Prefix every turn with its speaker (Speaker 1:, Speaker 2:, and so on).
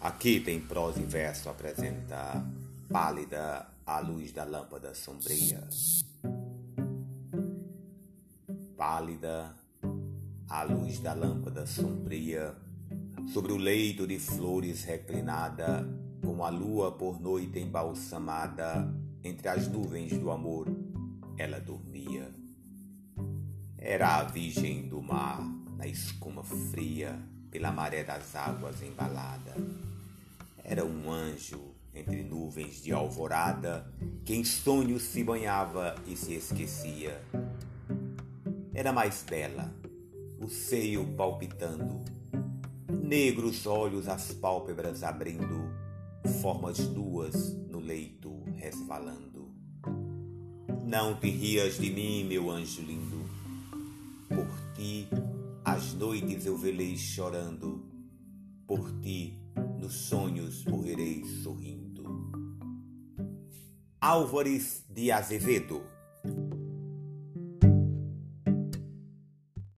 Speaker 1: Aqui tem prosa e verso apresenta pálida a luz da lâmpada sombria. Pálida a luz da lâmpada sombria, sobre o leito de flores reclinada, como a lua por noite embalsamada, entre as nuvens do amor, ela dormia. Era a virgem do mar, na escuma fria, pela maré das águas embalada. Era um anjo entre nuvens de alvorada que em sonhos se banhava e se esquecia. Era mais bela, o seio palpitando, negros olhos as pálpebras abrindo, formas nuas no leito resvalando. Não te rias de mim, meu anjo lindo, por ti as noites eu velei chorando, por ti nos sonhos morrerei sorrindo. Álvares de Azevedo